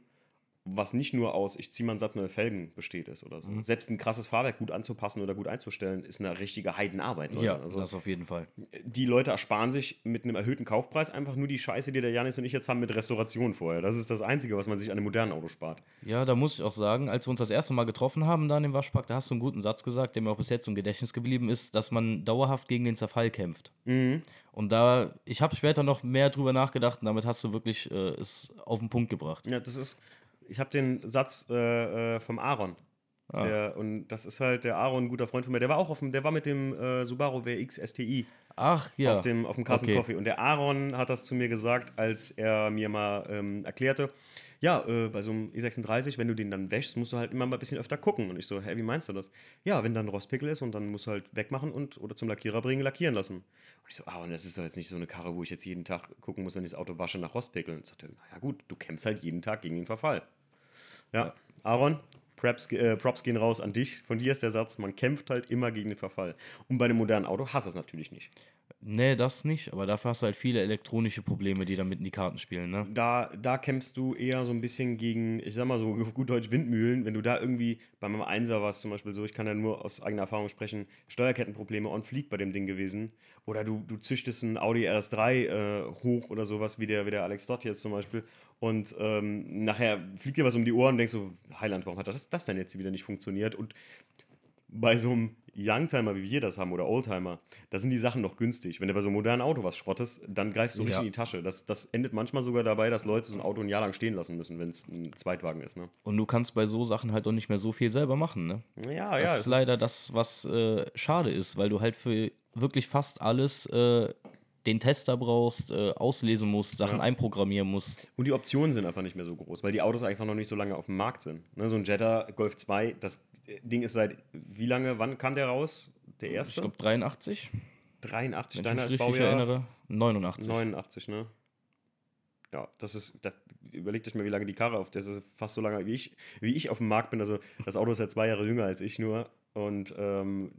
was nicht nur aus, ich ziehe mal einen Satz neue Felgen besteht ist oder so. Mhm. Selbst ein krasses Fahrwerk gut anzupassen oder gut einzustellen, ist eine richtige Heidenarbeit. Leute. Ja, also, das auf jeden Fall. Die Leute ersparen sich mit einem erhöhten Kaufpreis einfach nur die Scheiße, die der Janis und ich jetzt haben mit Restauration vorher. Das ist das Einzige, was man sich an einem modernen Auto spart. Ja, da muss ich auch sagen, als wir uns das erste Mal getroffen haben da in dem Waschpark, da hast du einen guten Satz gesagt, der mir auch bis jetzt im Gedächtnis geblieben ist, dass man dauerhaft gegen den Zerfall kämpft. Mhm. Und da, ich habe später noch mehr drüber nachgedacht und damit hast du wirklich äh, es auf den Punkt gebracht. Ja, das ist ich habe den Satz äh, äh, vom Aaron. Ah. Der, und das ist halt der Aaron, ein guter Freund von mir. Der war auch auf dem, der war mit dem äh, Subaru WX STI. Ach ja. Auf dem, auf dem Carson okay. Coffee. Und der Aaron hat das zu mir gesagt, als er mir mal ähm, erklärte, ja, äh, bei so einem E36, wenn du den dann wäschst, musst du halt immer mal ein bisschen öfter gucken. Und ich so, hä, wie meinst du das? Ja, wenn da ein Rostpickel ist und dann musst du halt wegmachen und oder zum Lackierer bringen, lackieren lassen. Und ich so, ah, und das ist doch jetzt nicht so eine Karre, wo ich jetzt jeden Tag gucken muss, wenn ich das Auto wasche nach Rostpickeln. Und ich sagte, naja gut, du kämpfst halt jeden Tag gegen den Verfall. Ja, Aaron, Props, äh, Props gehen raus an dich. Von dir ist der Satz, man kämpft halt immer gegen den Verfall. Und bei einem modernen Auto hast du es natürlich nicht. Nee, das nicht, aber dafür hast du halt viele elektronische Probleme, die damit in die Karten spielen, ne? Da, da kämpfst du eher so ein bisschen gegen, ich sag mal so gut Deutsch Windmühlen, wenn du da irgendwie, bei meinem Einser war es zum Beispiel so, ich kann ja nur aus eigener Erfahrung sprechen, Steuerkettenprobleme on fleek bei dem Ding gewesen. Oder du, du züchtest einen Audi RS3 äh, hoch oder sowas, wie der, wie der Alex Dott jetzt zum Beispiel. Und ähm, nachher fliegt dir was um die Ohren und denkst so, Heiland, warum hat das, das denn jetzt wieder nicht funktioniert? Und bei so einem Youngtimer, wie wir das haben, oder Oldtimer, da sind die Sachen noch günstig. Wenn du bei so einem modernen Auto was schrottest, dann greifst du ja. richtig in die Tasche. Das, das endet manchmal sogar dabei, dass Leute so ein Auto ein Jahr lang stehen lassen müssen, wenn es ein Zweitwagen ist. Ne? Und du kannst bei so Sachen halt auch nicht mehr so viel selber machen. Ne? Ja, das ja. Das ist leider das, was äh, schade ist, weil du halt für wirklich fast alles äh, den Tester brauchst, äh, auslesen musst, Sachen ja. einprogrammieren musst. Und die Optionen sind einfach nicht mehr so groß, weil die Autos einfach noch nicht so lange auf dem Markt sind. Ne, so ein Jetta Golf 2, das Ding ist seit wie lange, wann kam der raus? Der erste? Ich glaube 83. 83, deiner ist Baujahr? erinnere. 89. 89, ne? Ja, das ist, da überlegt euch mal, wie lange die Karre auf, das ist fast so lange wie ich, wie ich auf dem Markt bin. Also das Auto ist ja zwei Jahre jünger als ich nur und ähm,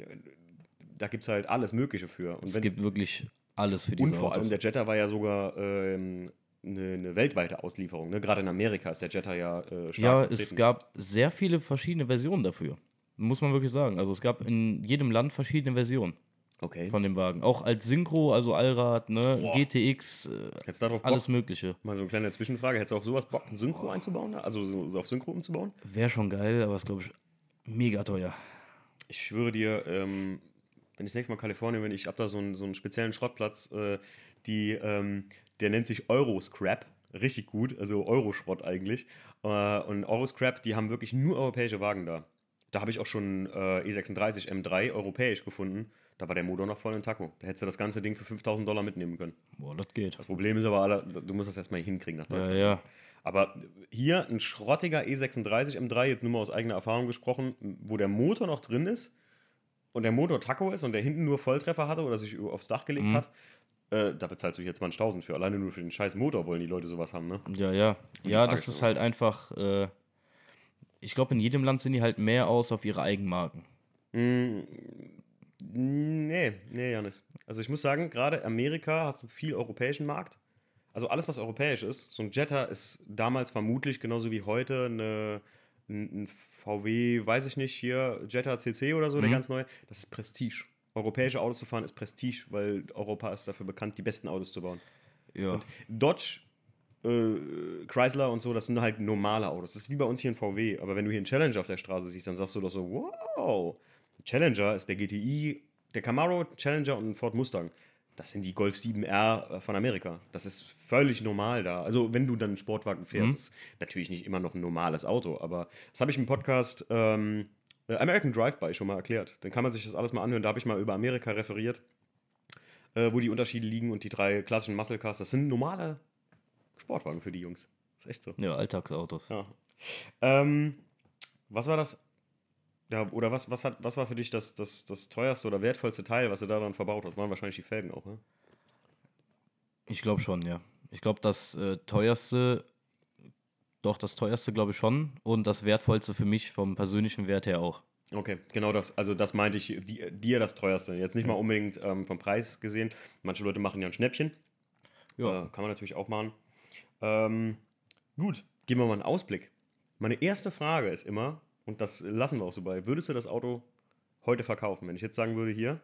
da gibt es halt alles Mögliche für. Und es wenn, gibt wirklich alles für diese Und vor Autos. allem der Jetta war ja sogar ähm, eine, eine, weltweite Auslieferung. Ne? Gerade in Amerika ist der Jetta ja äh, stark Ja, vertreten. es gab sehr viele verschiedene Versionen dafür. Muss man wirklich sagen. Also es gab in jedem Land verschiedene Versionen. Okay. Von dem Wagen. Auch als Synchro, also Allrad, ne, Boah. GTX, äh, darauf alles Bock? Mögliche. Mal so eine kleine Zwischenfrage. Hättest du auf sowas Bock, ein Synchro einzubauen? Also so, so auf Synchro umzubauen? Wäre schon geil, aber ist, glaube ich, mega teuer. Ich schwöre dir, ähm, wenn ich das nächste Mal Kalifornien bin, ich habe da so einen, so einen speziellen Schrottplatz, äh, die, ähm, der nennt sich Euroscrap. Richtig gut, also Euroschrott eigentlich. Äh, und Euroscrap, die haben wirklich nur europäische Wagen da. Da habe ich auch schon äh, E36 M3 europäisch gefunden. Da war der Motor noch voll in Taco. Da hättest du das ganze Ding für 5000 Dollar mitnehmen können. Boah, das geht. Das Problem ist aber, du musst das erstmal hinkriegen nach Deutschland. Ja, ja. Aber hier ein schrottiger E36 M3, jetzt nur mal aus eigener Erfahrung gesprochen, wo der Motor noch drin ist und der Motor Taco ist und der hinten nur Volltreffer hatte oder sich aufs Dach gelegt mhm. hat, äh, da bezahlst du jetzt mal 20.000 für. Alleine nur für den scheiß Motor wollen die Leute sowas haben, ne? Ja, ja. Ja, das ist halt einfach. Äh, ich glaube, in jedem Land sind die halt mehr aus auf ihre Eigenmarken. Mm, nee, nee, Janis. Also ich muss sagen, gerade Amerika hast du viel europäischen Markt. Also alles, was europäisch ist. So ein Jetta ist damals vermutlich genauso wie heute eine, ein VW, weiß ich nicht, hier Jetta CC oder so, mhm. der ganz neue. Das ist Prestige. Europäische Autos zu fahren ist Prestige, weil Europa ist dafür bekannt, die besten Autos zu bauen. Ja. Und Dodge äh, Chrysler und so, das sind halt normale Autos. Das ist wie bei uns hier ein VW. Aber wenn du hier einen Challenger auf der Straße siehst, dann sagst du doch so, wow. Challenger ist der GTI, der Camaro, Challenger und ein Ford Mustang. Das sind die Golf 7R äh, von Amerika. Das ist völlig normal da. Also, wenn du dann einen Sportwagen fährst, mhm. ist natürlich nicht immer noch ein normales Auto. Aber das habe ich im Podcast ähm, äh, American Drive-By schon mal erklärt. Dann kann man sich das alles mal anhören. Da habe ich mal über Amerika referiert, äh, wo die Unterschiede liegen und die drei klassischen Muscle Cars. Das sind normale Sportwagen für die Jungs. Das ist echt so. Ja, Alltagsautos. Ja. Ähm, was war das? Ja, oder was, was, hat, was war für dich das, das, das teuerste oder wertvollste Teil, was du daran verbaut hast? Waren wahrscheinlich die Felgen auch, ne? Ich glaube schon, ja. Ich glaube, das äh, teuerste, doch das teuerste glaube ich schon und das wertvollste für mich vom persönlichen Wert her auch. Okay, genau das. Also das meinte ich, die, dir das teuerste. Jetzt nicht mal unbedingt ähm, vom Preis gesehen. Manche Leute machen ja ein Schnäppchen. Ja. Äh, kann man natürlich auch machen. Ähm, gut, geben wir mal einen Ausblick. Meine erste Frage ist immer, und das lassen wir auch so bei, würdest du das Auto heute verkaufen? Wenn ich jetzt sagen würde, hier,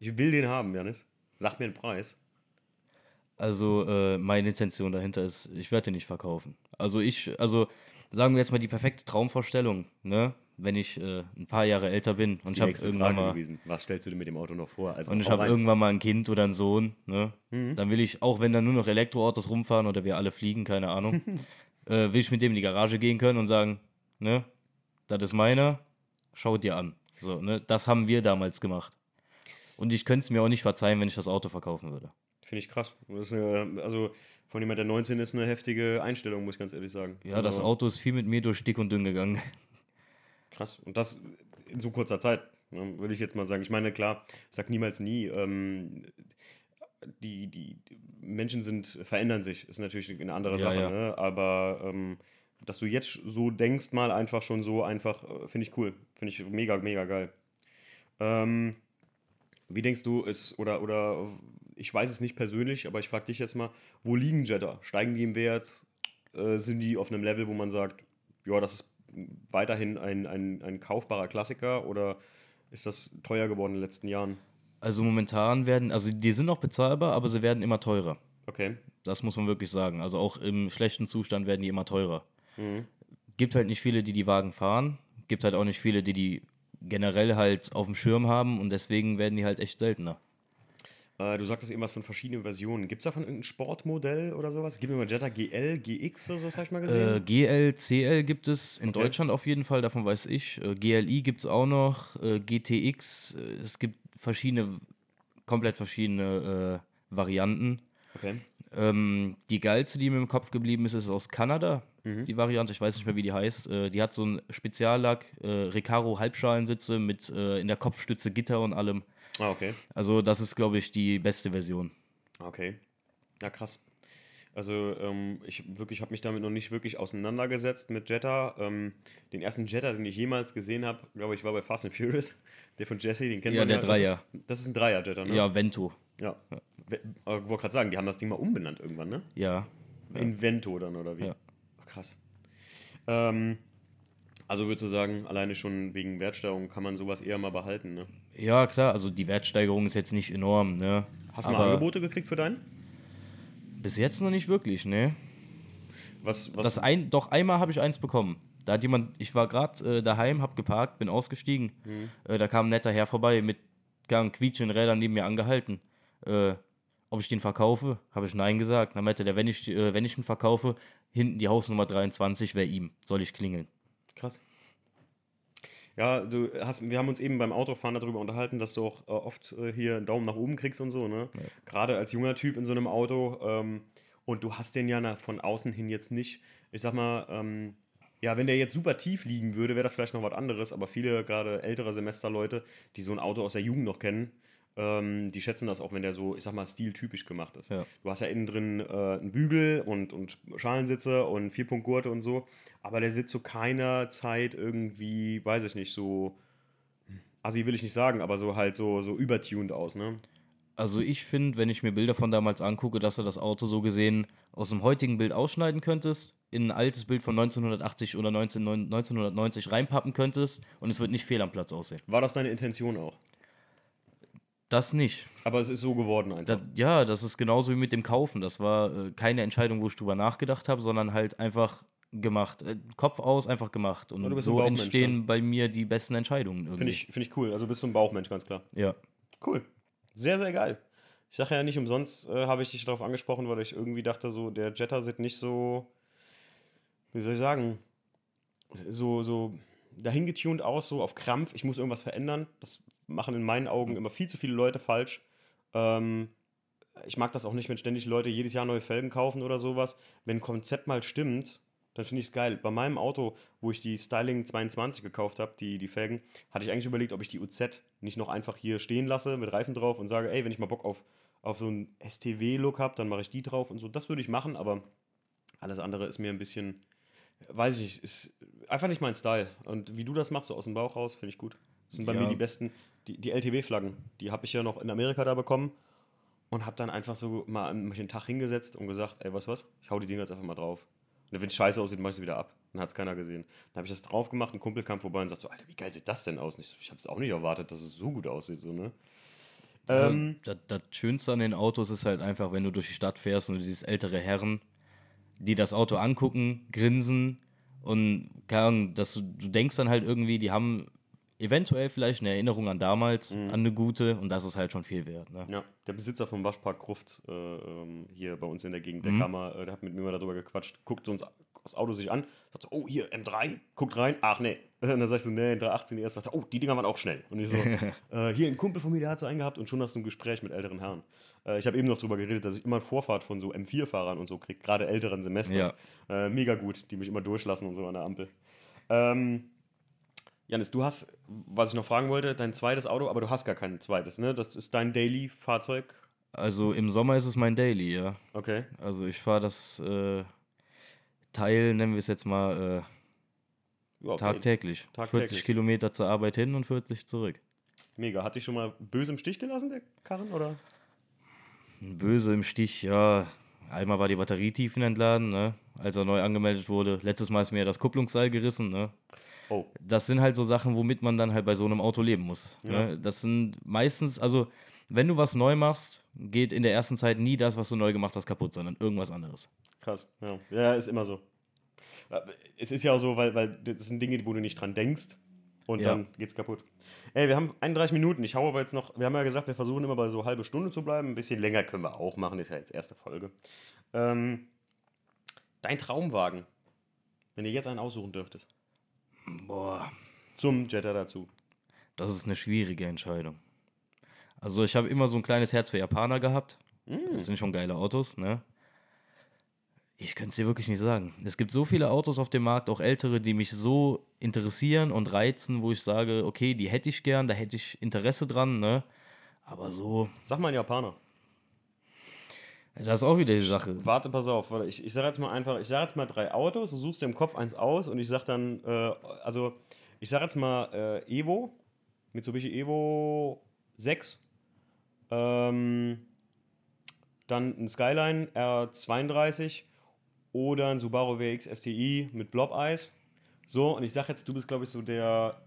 ich will den haben, Janis, sag mir einen Preis. Also äh, meine Intention dahinter ist, ich werde den nicht verkaufen. Also ich, also sagen wir jetzt mal die perfekte Traumvorstellung, ne? wenn ich äh, ein paar Jahre älter bin und ich habe irgendwann Frage mal gewesen. was stellst du dir mit dem Auto noch vor? Also und ich habe irgendwann mal ein Kind oder einen Sohn, ne? Mhm. Dann will ich auch wenn da nur noch Elektroautos rumfahren oder wir alle fliegen, keine Ahnung, äh, will ich mit dem in die Garage gehen können und sagen, ne, das ist meiner, schau dir an. So, ne? Das haben wir damals gemacht. Und ich könnte es mir auch nicht verzeihen, wenn ich das Auto verkaufen würde. Finde ich krass. Eine, also von jemand, der 19 ist, eine heftige Einstellung, muss ich ganz ehrlich sagen. Ja, also, das Auto ist viel mit mir durch dick und dünn gegangen. Krass. Und das in so kurzer Zeit, ne, würde ich jetzt mal sagen. Ich meine, klar, sag niemals nie. Ähm, die, die Menschen sind, verändern sich, ist natürlich eine andere Ja, Sache, ja. Ne? aber ähm, dass du jetzt so denkst, mal einfach schon so einfach, äh, finde ich cool. Finde ich mega, mega geil. Ähm, wie denkst du, ist, oder, oder ich weiß es nicht persönlich, aber ich frage dich jetzt mal, wo liegen Jetta? Steigen die im Wert? Äh, sind die auf einem Level, wo man sagt, ja, das ist weiterhin ein, ein, ein kaufbarer Klassiker oder ist das teuer geworden in den letzten Jahren? Also momentan werden, also die sind noch bezahlbar, aber sie werden immer teurer. Okay. Das muss man wirklich sagen. Also auch im schlechten Zustand werden die immer teurer. Gibt halt nicht viele, die die Wagen fahren. Gibt halt auch nicht viele, die die generell halt auf dem Schirm haben und deswegen werden die halt echt seltener. Äh, du sagtest eben was von verschiedenen Versionen. Gibt es davon irgendein Sportmodell oder sowas? Gib mir mal Jetta GL, GX oder so, das habe ich mal gesehen. Äh, GL, CL gibt es in Okay. Deutschland auf jeden Fall, davon weiß ich. Äh, GLI gibt es auch noch, äh, GTX, äh, es gibt verschiedene, komplett verschiedene äh, Varianten. okay. Ähm, die geilste, die mir im Kopf geblieben ist, ist aus Kanada. Mhm. Die Variante, ich weiß nicht mehr, wie die heißt. Äh, die hat so einen Speziallack, äh, Recaro Halbschalensitze mit äh, in der Kopfstütze Gitter und allem. Ah, okay. Also das ist, glaube ich, die beste Version. Okay. Ja, krass. Also, ähm, ich wirklich habe mich damit noch nicht wirklich auseinandergesetzt mit Jetta. Ähm, den ersten Jetta, den ich jemals gesehen habe, glaube ich, war bei Fast and Furious. Der von Jesse, den kennt Ja, man der ja. Das Dreier. ist, das ist ein Dreier-Jetta, ne? Ja, Vento. Ja. Aber Ich wollte gerade sagen, die haben das Ding mal umbenannt irgendwann, ne? Ja. In Vento dann, oder wie? Ja. Krass. Ähm, also würdest du sagen, alleine schon wegen Wertsteigerung kann man sowas eher mal behalten, ne? Ja, klar, also die Wertsteigerung ist jetzt nicht enorm, ne? Hast du mal Angebote gekriegt für deinen? Bis jetzt noch nicht wirklich, ne? Was, was, Das ein, doch einmal habe ich eins bekommen. Da hat jemand, ich war gerade äh, daheim, hab geparkt, bin ausgestiegen. Mhm. Äh, da kam ein netter Herr vorbei mit gang quietschenden Rädern neben mir angehalten. Äh, ob ich den verkaufe, habe ich nein gesagt. Dann meinte der, wenn ich, äh, wenn ich ihn verkaufe, hinten die Hausnummer 23 wäre ihm. Soll ich klingeln? Krass. Ja, du hast, wir haben uns eben beim Autofahren darüber unterhalten, dass du auch äh, oft äh, hier einen Daumen nach oben kriegst und so, ne? Gerade als junger Typ in so einem Auto. Ähm, und du hast den ja nach, von außen hin jetzt nicht, ich sag mal, ähm, ja, wenn der jetzt super tief liegen würde, wäre das vielleicht noch was anderes, aber viele, gerade ältere Semesterleute, die so ein Auto aus der Jugend noch kennen, ähm, die schätzen das auch, wenn der so, ich sag mal, stiltypisch gemacht ist. Ja. Du hast ja innen drin äh, einen Bügel und, und Schalensitze und Vierpunktgurte und so, aber der sitzt zu keiner Zeit irgendwie, weiß ich nicht, so, assi will ich nicht sagen, aber so halt so, so übertuned aus, ne? Also ich finde, wenn ich mir Bilder von damals angucke, dass du das Auto so gesehen aus dem heutigen Bild ausschneiden könntest, in ein altes Bild von 1980 oder 19, 1990 reinpappen könntest und es wird nicht fehl am Platz aussehen. War das deine Intention auch? Das nicht. Aber es ist so geworden einfach. Das, ja, das ist genauso wie mit dem Kaufen. Das war äh, keine Entscheidung, wo ich drüber nachgedacht habe, sondern halt einfach gemacht. Äh, Kopf aus, einfach gemacht. Und so entstehen ne? bei mir die besten Entscheidungen. Finde ich, find ich cool. Also bist du ein Bauchmensch, ganz klar. Ja. Cool. Sehr, sehr geil. Ich sage ja nicht umsonst, äh, habe ich dich darauf angesprochen, weil ich irgendwie dachte, so, der Jetta sieht nicht so, wie soll ich sagen, so, so dahingetuned aus, so auf Krampf, ich muss irgendwas verändern. Das machen in meinen Augen immer viel zu viele Leute falsch. Ähm, ich mag das auch nicht, wenn ständig Leute jedes Jahr neue Felgen kaufen oder sowas. Wenn ein Konzept mal stimmt, dann finde ich es geil. Bei meinem Auto, wo ich die Styling 22 gekauft habe, die, die Felgen, hatte ich eigentlich überlegt, ob ich die UZ nicht noch einfach hier stehen lasse mit Reifen drauf und sage, ey, wenn ich mal Bock auf, auf so einen STW-Look habe, dann mache ich die drauf und so. Das würde ich machen, aber alles andere ist mir ein bisschen, weiß ich nicht, ist einfach nicht mein Style. Und wie du das machst, so aus dem Bauch raus, finde ich gut. Das sind bei Ja. mir die besten, die, die LTW-Flaggen. Die habe ich ja noch in Amerika da bekommen und habe dann einfach so mal an mich den Tag hingesetzt und gesagt, ey, was was? Ich hau die Dinger jetzt einfach mal drauf. Und wenn es scheiße aussieht, mach ich sie wieder ab. Dann hat es keiner gesehen. Dann habe ich das drauf gemacht, ein Kumpel kam vorbei und sagt so, Alter, wie geil sieht das denn aus? Und ich, so, ich habe es auch nicht erwartet, dass es so gut aussieht, so, ne? Ähm, das, das Schönste an den Autos ist halt einfach, wenn du durch die Stadt fährst und du siehst ältere Herren, die das Auto angucken, grinsen und Ahnung, dass du, du denkst dann halt irgendwie, die haben eventuell vielleicht eine Erinnerung an damals, Mhm. an eine gute und das ist halt schon viel wert. Ne? Ja, der Besitzer vom Waschpark Gruft äh, ähm, hier bei uns in der Gegend, Mhm. der kam mal, äh, der hat mit mir mal darüber gequatscht, guckt uns das Auto sich an, sagt so, oh, hier, M3, guckt rein, ach nee. Und dann sag ich so, nee, 318 erst, sagt er, oh, die Dinger waren auch schnell. Und ich so, äh, hier, ein Kumpel von mir, der hat so einen gehabt und schon hast du ein Gespräch mit älteren Herren. Äh, ich habe eben noch drüber geredet, dass ich immer Vorfahrt von so M4-Fahrern und so kriege, gerade älteren Semesters. Ja. Äh, mega gut, die mich immer durchlassen und so an der Ampel. Ähm, Janis, du hast, was ich noch fragen wollte, dein zweites Auto, aber du hast gar kein zweites, ne? Das ist dein Daily-Fahrzeug. Also im Sommer ist es mein Daily, ja. Okay. Also ich fahre das äh, Teil, nennen wir es jetzt mal, äh, Ja, tagtäglich. Tagtäglich. 40 Kilometer zur Arbeit hin und 40 zurück. Mega. Hat dich schon mal böse im Stich gelassen, der Karren, oder? Böse im Stich, ja. Einmal war die Batterie tiefenentladen, ne? als er neu angemeldet wurde. Letztes Mal ist mir das Kupplungsseil gerissen. Ne? Oh. Das sind halt so Sachen, womit man dann halt bei so einem Auto leben muss. Ja. Ne? Das sind meistens, also wenn du was neu machst, geht in der ersten Zeit nie das, was du neu gemacht hast, kaputt, sondern irgendwas anderes. Krass. Ja, ja ist immer so. Äh, Es ist ja auch so, weil, weil das sind Dinge, wo du nicht dran denkst und Ja. dann geht's kaputt. Ey, wir haben 31 Minuten. Ich hau aber jetzt noch, wir haben ja gesagt, wir versuchen immer bei so halbe Stunde zu bleiben. Ein bisschen länger können wir auch machen, ist ja jetzt erste Folge. Ähm, dein Traumwagen, wenn ihr jetzt einen aussuchen dürftest. Boah, Zum Jetta dazu. das ist eine schwierige Entscheidung. Also ich habe immer so ein kleines Herz für Japaner gehabt. Das sind schon geile Autos, ne? Ich könnte es dir wirklich nicht sagen. Es gibt so viele Autos auf dem Markt, auch ältere, die mich so interessieren und reizen, wo ich sage, okay, die hätte ich gern, da hätte ich Interesse dran, ne? Aber so, Sag mal ein Japaner. Das ist auch wieder die Sache. Warte, pass auf. warte, Ich, ich sage jetzt mal einfach, ich sage jetzt mal drei Autos, du suchst dir im Kopf eins aus und ich sage dann, äh, also ich sage jetzt mal äh, Evo, Mitsubishi Evo 6, ähm, dann ein Skyline R32 oder ein Subaru WX STI mit Blob-Eis. So, und ich sage jetzt, du bist, glaube ich, so der,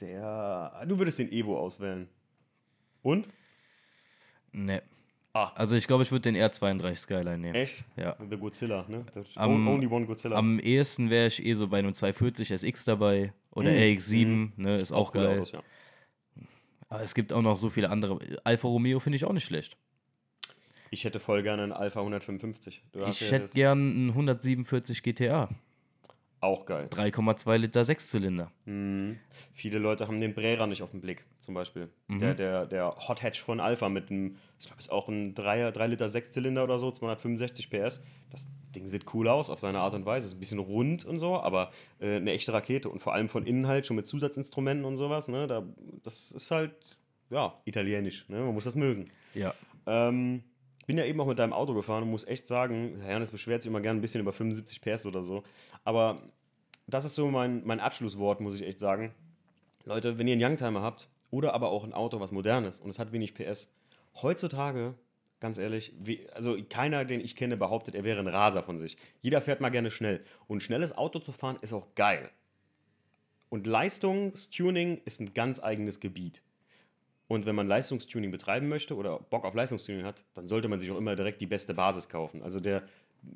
der, du würdest den Evo auswählen. Und? Ne. Ah. Also ich glaube, ich würde den R32 Skyline nehmen. Echt? Ja. The Godzilla, ne? Am- only one Godzilla. Am ehesten wäre ich eh so bei einem 240 SX dabei oder Mhm. RX7, ne, ist auch, coole geil. Autos, ja. Aber es gibt auch noch so viele andere. Alfa Romeo finde ich auch nicht schlecht. Ich hätte voll gerne einen Alpha 155. Du hast Ich ja hätte das- gern einen 147 GTA. Auch geil. 3,2 Liter Sechszylinder. Mhm. Viele Leute haben den Brera nicht auf dem Blick, zum Beispiel. Mhm. Der, der, der Hot Hatch von Alpha mit einem, ich glaube, ist auch ein 3, 3 Liter Sechszylinder oder so, 265 PS. Das Ding sieht cool aus auf seine Art und Weise. Ist ein bisschen rund und so, aber äh, eine echte Rakete und vor allem von innen halt schon mit Zusatzinstrumenten und sowas. Ne? Da, das ist halt, ja, italienisch. Ne? Man muss das mögen. Ja. Ähm, bin ja eben auch mit deinem Auto gefahren und muss echt sagen, Herr Janis beschwert sich immer gern ein bisschen über 75 PS oder so. Aber das ist so mein, mein Abschlusswort, muss ich echt sagen. Leute, wenn ihr einen Youngtimer habt oder aber auch ein Auto, was modern ist und es hat wenig PS, heutzutage, ganz ehrlich, wie, also keiner, den ich kenne, behauptet, er wäre ein Raser von sich. Jeder fährt mal gerne schnell. Und schnelles Auto zu fahren ist auch geil. Und Leistungstuning ist ein ganz eigenes Gebiet. Und wenn man Leistungstuning betreiben möchte oder Bock auf Leistungstuning hat, dann sollte man sich auch immer direkt die beste Basis kaufen. Also der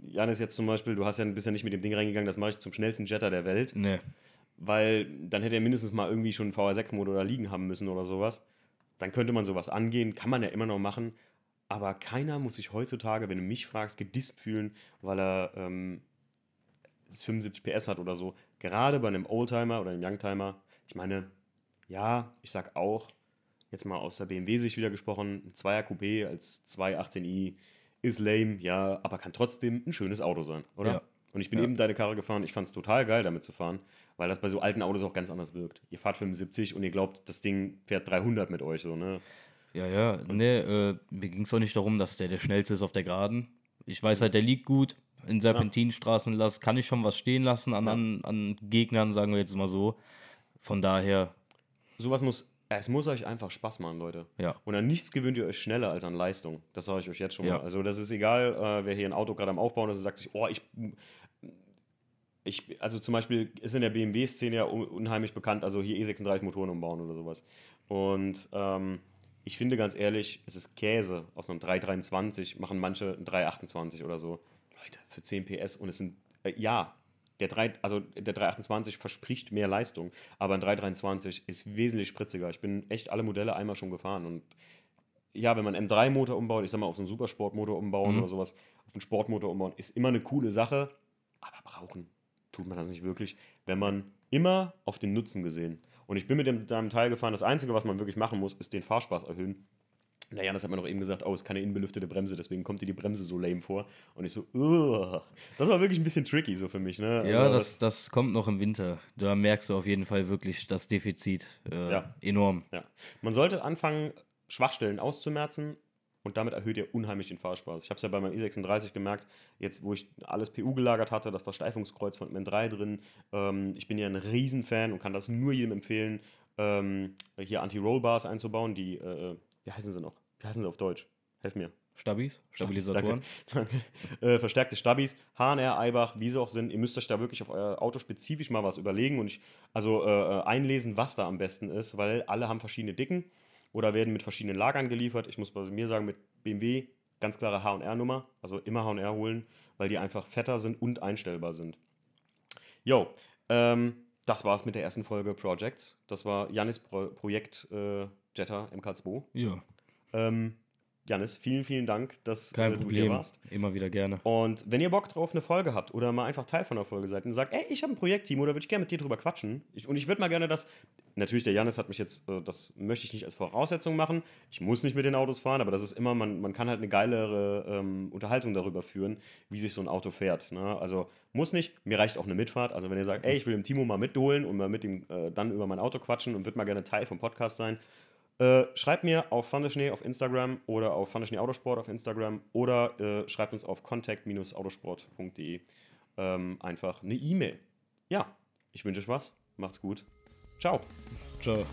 Janis jetzt zum Beispiel, du hast ja bisher nicht mit dem Ding reingegangen, das mache ich zum schnellsten Jetter der Welt, Ne. weil dann hätte er mindestens mal irgendwie schon einen VR6-Motor da liegen haben müssen oder sowas. Dann könnte man sowas angehen, kann man ja immer noch machen. Aber keiner muss sich heutzutage, wenn du mich fragst, gedisst fühlen, weil er ähm, es 75 PS hat oder so. Gerade bei einem Oldtimer oder einem Youngtimer. Ich meine, ja, ich sag auch, jetzt mal aus der BMW-Sicht wieder gesprochen, ein 2er Coupé als 218i ist lame, ja, aber kann trotzdem ein schönes Auto sein, oder? Ja. Und ich bin Ja. eben deine Karre gefahren, ich fand es total geil, damit zu fahren, weil das bei so alten Autos auch ganz anders wirkt. Ihr fahrt 75 und ihr glaubt, das Ding fährt 300 mit euch, so, ne? Ja, ja. Ne, äh, mir ging es auch nicht darum, dass der der schnellste ist auf der Geraden. Ich weiß halt, der liegt gut. In Serpentinstraßen lass, kann ich schon was stehen lassen an, an, an Gegnern, sagen wir jetzt mal so. Von daher, Sowas muss, es muss euch einfach Spaß machen, Leute. ja. Und an nichts gewöhnt ihr euch schneller als an Leistung. Das sage ich euch jetzt schon Ja. mal. Also das ist egal, äh, wer hier ein Auto gerade am Aufbauen ist und sagt sich, oh, ich, ich, also zum Beispiel ist in der BMW-Szene ja un- unheimlich bekannt, also hier E36 Motoren umbauen oder sowas. Und ähm, ich finde ganz ehrlich, es ist Käse. Aus einem 323 machen manche ein 328 oder so. Leute, für 10 PS und es sind, äh, ja, der 3, also der 328 verspricht mehr Leistung, aber ein 323 ist wesentlich spritziger. Ich bin echt alle Modelle einmal schon gefahren und ja, wenn man M3-Motor umbaut, ich sag mal auf so einen Supersportmotor umbauen Mhm. oder sowas, auf einen Sportmotor umbauen, ist immer eine coole Sache, aber brauchen tut man das nicht wirklich, wenn man immer auf den Nutzen gesehen. Und ich bin mit dem, deinem Teil gefahren. Das Einzige, was man wirklich machen muss, ist den Fahrspaß erhöhen. Naja, das hat man doch eben gesagt, oh, es ist keine innenbelüftete Bremse, deswegen kommt dir die Bremse so lame vor. Und ich so, Ugh. das war wirklich ein bisschen tricky so für mich. Ne? Ja, also, das, das kommt noch im Winter. Da merkst du auf jeden Fall wirklich das Defizit äh, ja. enorm. Ja. Man sollte anfangen, Schwachstellen auszumerzen und damit erhöht ihr unheimlich den Fahrspaß. Ich habe es ja bei meinem i36 gemerkt, jetzt wo ich alles PU gelagert hatte, das Versteifungskreuz von M3 drin. Ähm, ich bin ja ein Riesenfan und kann das nur jedem empfehlen, ähm, hier Anti-Roll-Bars einzubauen, die, äh, wie heißen sie noch? Wie heißen sie auf Deutsch? Helf mir. Stabis, Stabilisatoren. Danke. danke. Äh, verstärkte Stabis, HNR, Eibach, wie sie auch sind. Ihr müsst euch da wirklich auf euer Auto spezifisch mal was überlegen und ich, also äh, einlesen, was da am besten ist, weil alle haben verschiedene Dicken oder werden mit verschiedenen Lagern geliefert. Ich muss bei mir sagen, mit BMW ganz klare HR-Nummer, also immer HR holen, weil die einfach fetter sind und einstellbar sind. Jo, ähm, das war's mit der ersten Folge Projects. Das war Janis Pro Projekt äh, Jetta MK2. Ja. Ähm, Janis, vielen, vielen Dank, dass Kein äh, du Problem. hier warst. Immer wieder gerne. Und wenn ihr Bock drauf eine Folge habt oder mal einfach Teil von der Folge seid und sagt, ey, ich habe ein Projektteam oder würde ich gerne mit dir drüber quatschen. Ich, und ich würde mal gerne das, natürlich, der Janis hat mich jetzt, äh, das möchte ich nicht als Voraussetzung machen. Ich muss nicht mit den Autos fahren, aber das ist immer, man, man kann halt eine geilere ähm, Unterhaltung darüber führen, wie sich so ein Auto fährt. Ne? Also muss nicht, mir reicht auch eine Mitfahrt. Also wenn ihr sagt, ey, ich will dem Timo mal mitholen und mal mit ihm äh, dann über mein Auto quatschen und würde mal gerne Teil vom Podcast sein, äh, schreibt mir auf Fandeschnee auf Instagram oder auf Fandeschnee Autosport auf Instagram oder äh, schreibt uns auf contact-autosport.de ähm, einfach eine E-Mail. Ja, ich wünsche euch was. Macht's gut. Ciao. Ciao.